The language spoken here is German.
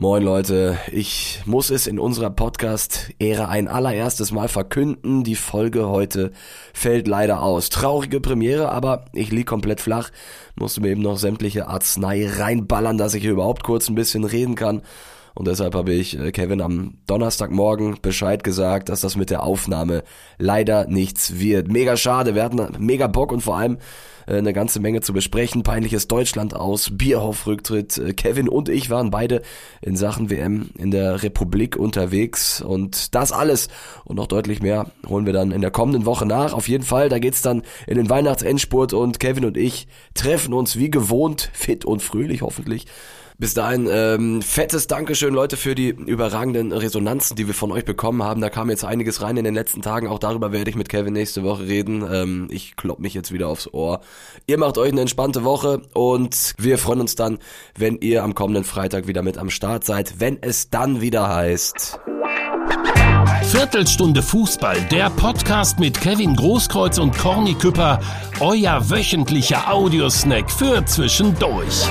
Moin Leute, ich muss es in unserer Podcast-Ära ein allererstes Mal verkünden. Die Folge heute fällt leider aus. Traurige Premiere, aber ich lieg komplett flach. Musste mir eben noch sämtliche Arznei reinballern, dass ich hier überhaupt kurz ein bisschen reden kann. Und deshalb habe ich äh, Kevin am Donnerstagmorgen Bescheid gesagt, dass das mit der Aufnahme leider nichts wird. Mega schade, wir hatten mega Bock und vor allem äh, eine ganze Menge zu besprechen. Peinliches Deutschland aus, Bierhoff-Rücktritt. Äh, Kevin und ich waren beide in Sachen WM in der Republik unterwegs und das alles und noch deutlich mehr holen wir dann in der kommenden Woche nach. Auf jeden Fall, da geht's dann in den Weihnachtsendspurt und Kevin und ich treffen uns wie gewohnt, fit und fröhlich hoffentlich bis dahin, ähm, fettes Dankeschön, Leute, für die überragenden Resonanzen, die wir von euch bekommen haben. Da kam jetzt einiges rein in den letzten Tagen. Auch darüber werde ich mit Kevin nächste Woche reden. Ähm, ich klopp mich jetzt wieder aufs Ohr. Ihr macht euch eine entspannte Woche und wir freuen uns dann, wenn ihr am kommenden Freitag wieder mit am Start seid, wenn es dann wieder heißt. Viertelstunde Fußball, der Podcast mit Kevin Großkreuz und Corny Küpper, euer wöchentlicher Audiosnack für zwischendurch.